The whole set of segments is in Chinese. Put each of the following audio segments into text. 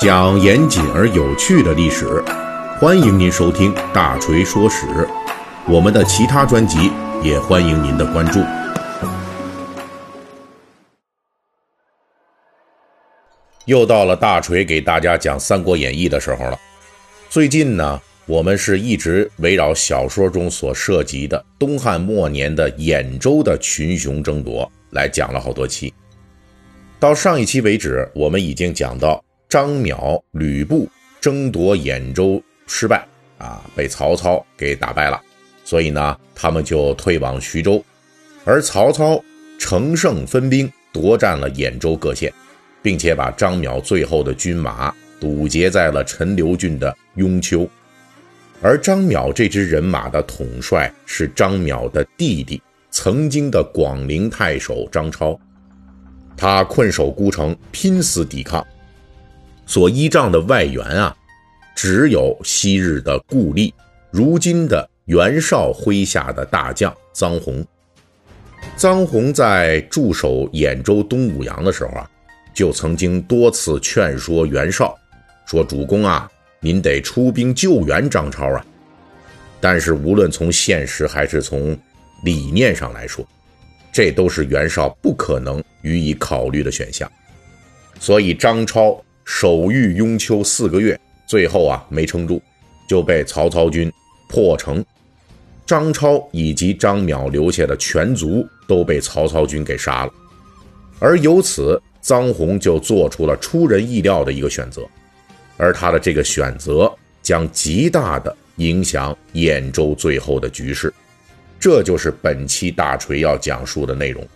讲严谨而有趣的历史，欢迎您收听《大锤说史》。我们的其他专辑也欢迎您的关注。又到了大锤给大家讲《三国演义》的时候了。最近呢，我们是一直围绕小说中所涉及的东汉末年的兖州的群雄争夺来讲了好多期。到上一期为止，我们已经讲到张邈、吕布争夺兖州失败啊，被曹操给打败了，所以呢，他们就退往徐州，而曹操乘胜分兵夺占了兖州各县。并且把张邈最后的军马堵截在了陈留郡的雍丘，而张邈这支人马的统帅是张邈的弟弟，曾经的广陵太守张超。他困守孤城，拼死抵抗，所依仗的外援啊，只有昔日的故吏，如今的袁绍麾下的大将臧洪。臧洪在驻守兖州东武阳的时候啊。就曾经多次劝说袁绍，说：“主公啊，您得出兵救援张超啊！”但是无论从现实还是从理念上来说，这都是袁绍不可能予以考虑的选项。所以张超守御雍丘四个月，最后啊没撑住，就被曹操军破城。张超以及张邈留下的全族都被曹操军给杀了，而由此。臧洪就做出了出人意料的一个选择，而他的这个选择将极大的影响兖州最后的局势，这就是本期大锤要讲述的内容。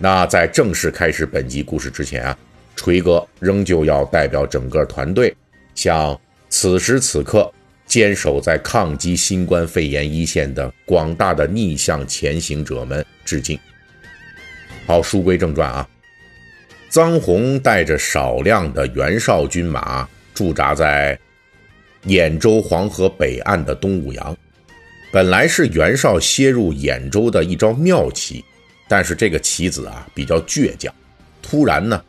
那在正式开始本集故事之前啊，锤哥仍旧要代表整个团队，向此时此刻坚守在抗击新冠肺炎一线的广大的逆向前行者们致敬。好，书归正传啊。臧洪带着少量的袁绍军马驻扎在兖州黄河北岸的东武阳，本来是袁绍歇入兖州的一招妙棋，但是这个棋子啊比较倔强，突然呢，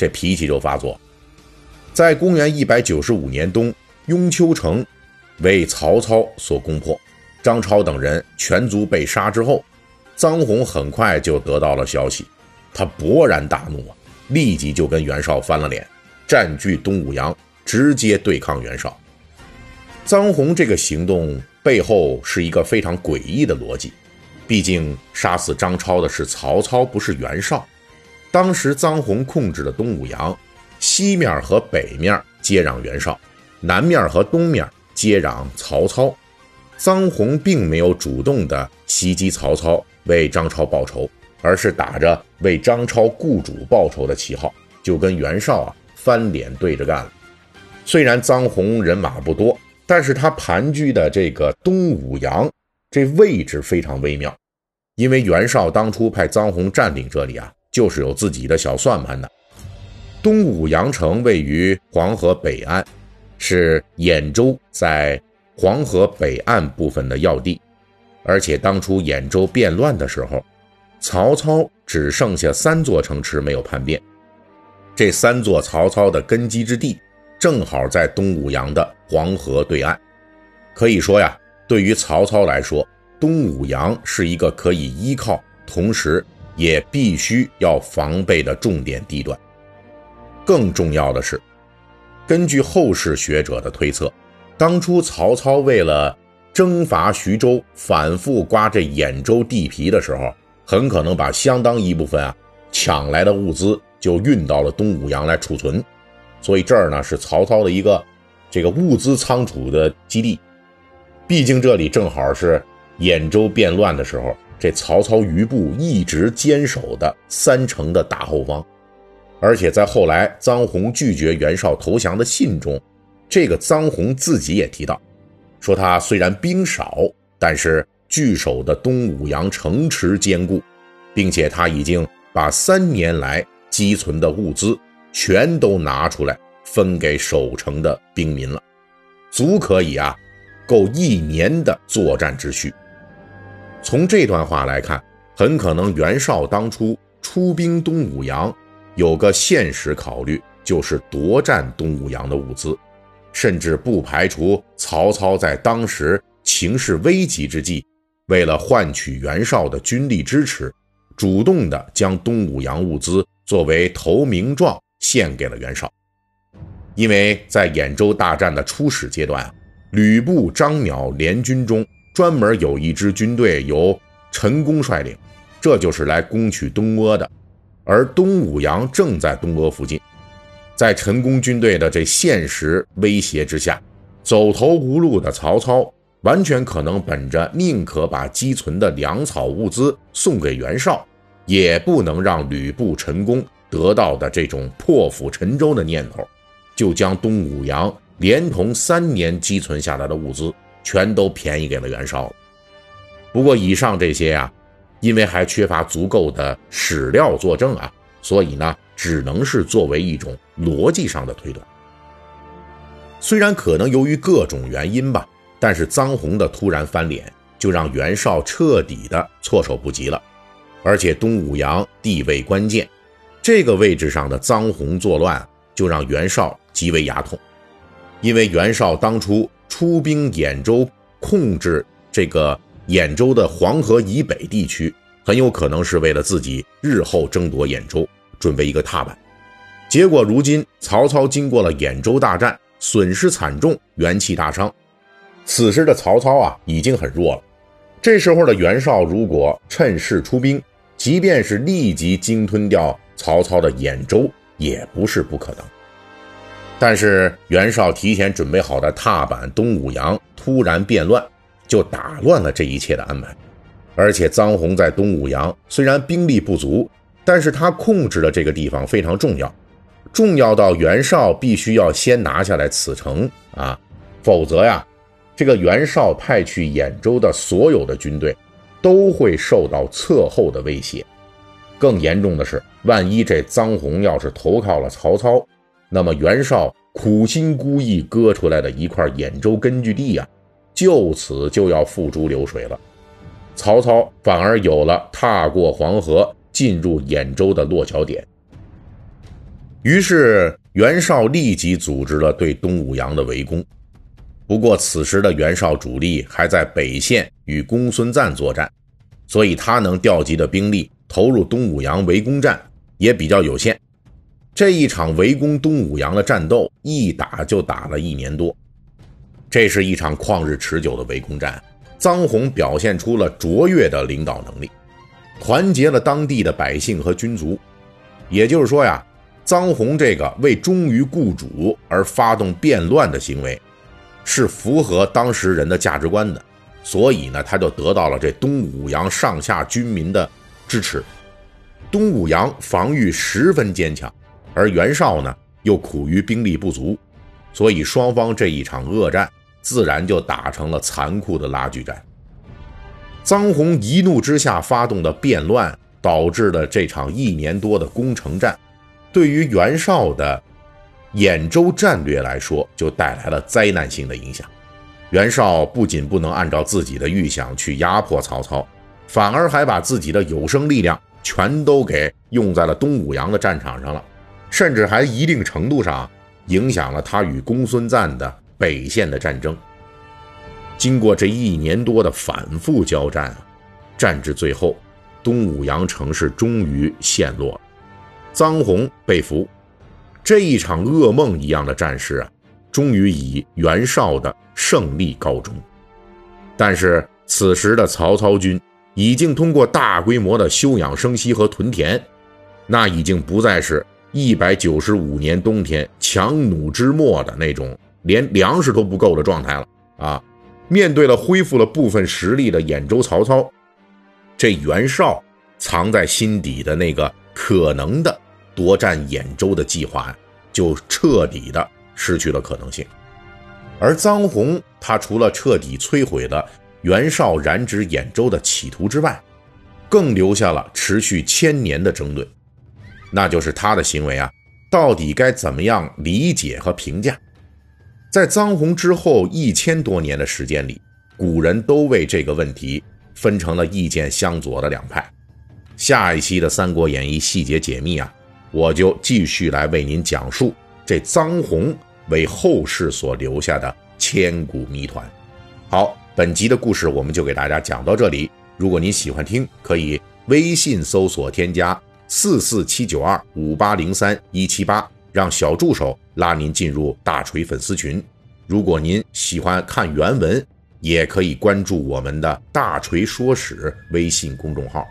这脾气就发作。在公元一百九十五年冬，雍丘城为曹操所攻破，张超等人全族被杀之后，臧洪很快就得到了消息，他勃然大怒啊！立即就跟袁绍翻了脸，占据东武阳，直接对抗袁绍。臧洪这个行动背后是一个非常诡异的逻辑，毕竟杀死张超的是曹操，不是袁绍。当时臧洪控制的东武阳，西面和北面接壤袁绍，南面和东面接壤曹操。臧洪并没有主动的袭击曹操，为张超报仇。而是打着为张超雇主报仇的旗号，就跟袁绍啊翻脸对着干了。虽然臧洪人马不多，但是他盘踞的这个东武阳这位置非常微妙，因为袁绍当初派臧洪占领这里啊，就是有自己的小算盘的。东武阳城位于黄河北岸，是兖州在黄河北岸部分的要地，而且当初兖州变乱的时候。曹操只剩下三座城池没有叛变，这三座曹操的根基之地正好在东武阳的黄河对岸。可以说呀，对于曹操来说，东武阳是一个可以依靠，同时也必须要防备的重点地段。更重要的是，根据后世学者的推测，当初曹操为了征伐徐州，反复刮这兖州地皮的时候。很可能把相当一部分啊抢来的物资就运到了东武阳来储存，所以这儿呢是曹操的一个这个物资仓储的基地。毕竟这里正好是兖州变乱的时候，这曹操余部一直坚守的三城的大后方。而且在后来臧洪拒绝袁绍投降的信中，这个臧洪自己也提到，说他虽然兵少，但是。据守的东武阳城池坚固，并且他已经把三年来积存的物资全都拿出来分给守城的兵民了，足可以啊，够一年的作战之需。从这段话来看，很可能袁绍当初出兵东武阳有个现实考虑，就是夺占东武阳的物资，甚至不排除曹操在当时情势危急之际，为了换取袁绍的军力支持，主动的将东武阳物资作为投名状献给了袁绍。因为在兖州大战的初始阶段，吕布、张邈联军中专门有一支军队由陈宫率领，这就是来攻取东阿的。而东武阳正在东阿附近，在陈宫军队的这现实威胁之下，走投无路的曹操完全可能本着宁可把积存的粮草物资送给袁绍，也不能让吕布、陈宫得到的这种破釜沉舟的念头。就将东武阳连同三年积存下来的物资全都便宜给了袁绍。不过以上这些呀，因为还缺乏足够的史料作证啊，所以呢，只能是作为一种逻辑上的推断。虽然可能由于各种原因吧，但是臧洪的突然翻脸，就让袁绍彻底的措手不及了。而且东武阳地位关键，这个位置上的臧洪作乱，就让袁绍。极为牙痛，因为袁绍当初出兵兖州，控制这个兖州的黄河以北地区，很有可能是为了自己日后争夺兖州准备一个踏板。结果如今曹操经过了兖州大战，损失惨重，元气大伤。此时的曹操啊，已经很弱了。这时候的袁绍如果趁势出兵，即便是立即鲸吞掉曹操的兖州，也不是不可能。但是袁绍提前准备好的踏板东武阳突然变乱，就打乱了这一切的安排。而且臧洪在东武阳虽然兵力不足，但是他控制的这个地方非常重要，重要到袁绍必须要先拿下来此城啊，否则呀，这个袁绍派去兖州的所有的军队都会受到侧后的威胁。更严重的是，万一这臧洪要是投靠了曹操。那么袁绍苦心孤诣割出来的一块兖州根据地呀，就此就要付诸流水了。曹操反而有了踏过黄河进入兖州的落脚点。于是袁绍立即组织了对东武阳的围攻。不过此时的袁绍主力还在北线与公孙瓒作战，所以他能调集的兵力投入东武阳围攻战也比较有限。这一场围攻东武阳的战斗，一打就打了一年多。这是一场旷日持久的围攻战。臧洪表现出了卓越的领导能力，团结了当地的百姓和军族。也就是说呀，臧洪这个为忠于雇主而发动变乱的行为，是符合当时人的价值观的。所以呢，他就得到了这东武阳上下军民的支持。东武阳防御十分坚强。而袁绍呢，又苦于兵力不足，所以双方这一场恶战，自然就打成了残酷的拉锯战。臧洪一怒之下发动的变乱，导致了这场一年多的攻城战，对于袁绍的兖州战略来说，就带来了灾难性的影响。袁绍不仅不能按照自己的预想去压迫曹操，反而还把自己的有生力量全都给用在了东武阳的战场上了。甚至还一定程度上影响了他与公孙瓒的北线的战争。经过这一年多的反复交战啊，战至最后，东武阳城市终于陷落，臧洪被俘。这一场噩梦一样的战事啊，终于以袁绍的胜利告终。但是此时的曹操军已经通过大规模的休养生息和屯田，那已经不再是。一百九十五年冬天，强弩之末的那种，连粮食都不够的状态了啊！面对了恢复了部分实力的兖州曹操，这袁绍藏在心底的那个可能的夺占兖州的计划，就彻底的失去了可能性。而臧洪，他除了彻底摧毁了袁绍染指兖州的企图之外，更留下了持续千年的争论。那就是他的行为啊，到底该怎么样理解和评价？在臧洪之后一千多年的时间里，古人都为这个问题分成了意见相左的两派。下一期的《三国演义》细节解密啊，我就继续来为您讲述这臧洪为后世所留下的千古谜团。好，本集的故事我们就给大家讲到这里。如果您喜欢听，可以微信搜索添加四四七九二五八零三一七八，让小助手拉您进入大锤粉丝群。如果您喜欢看原文，也可以关注我们的“大锤说史”微信公众号。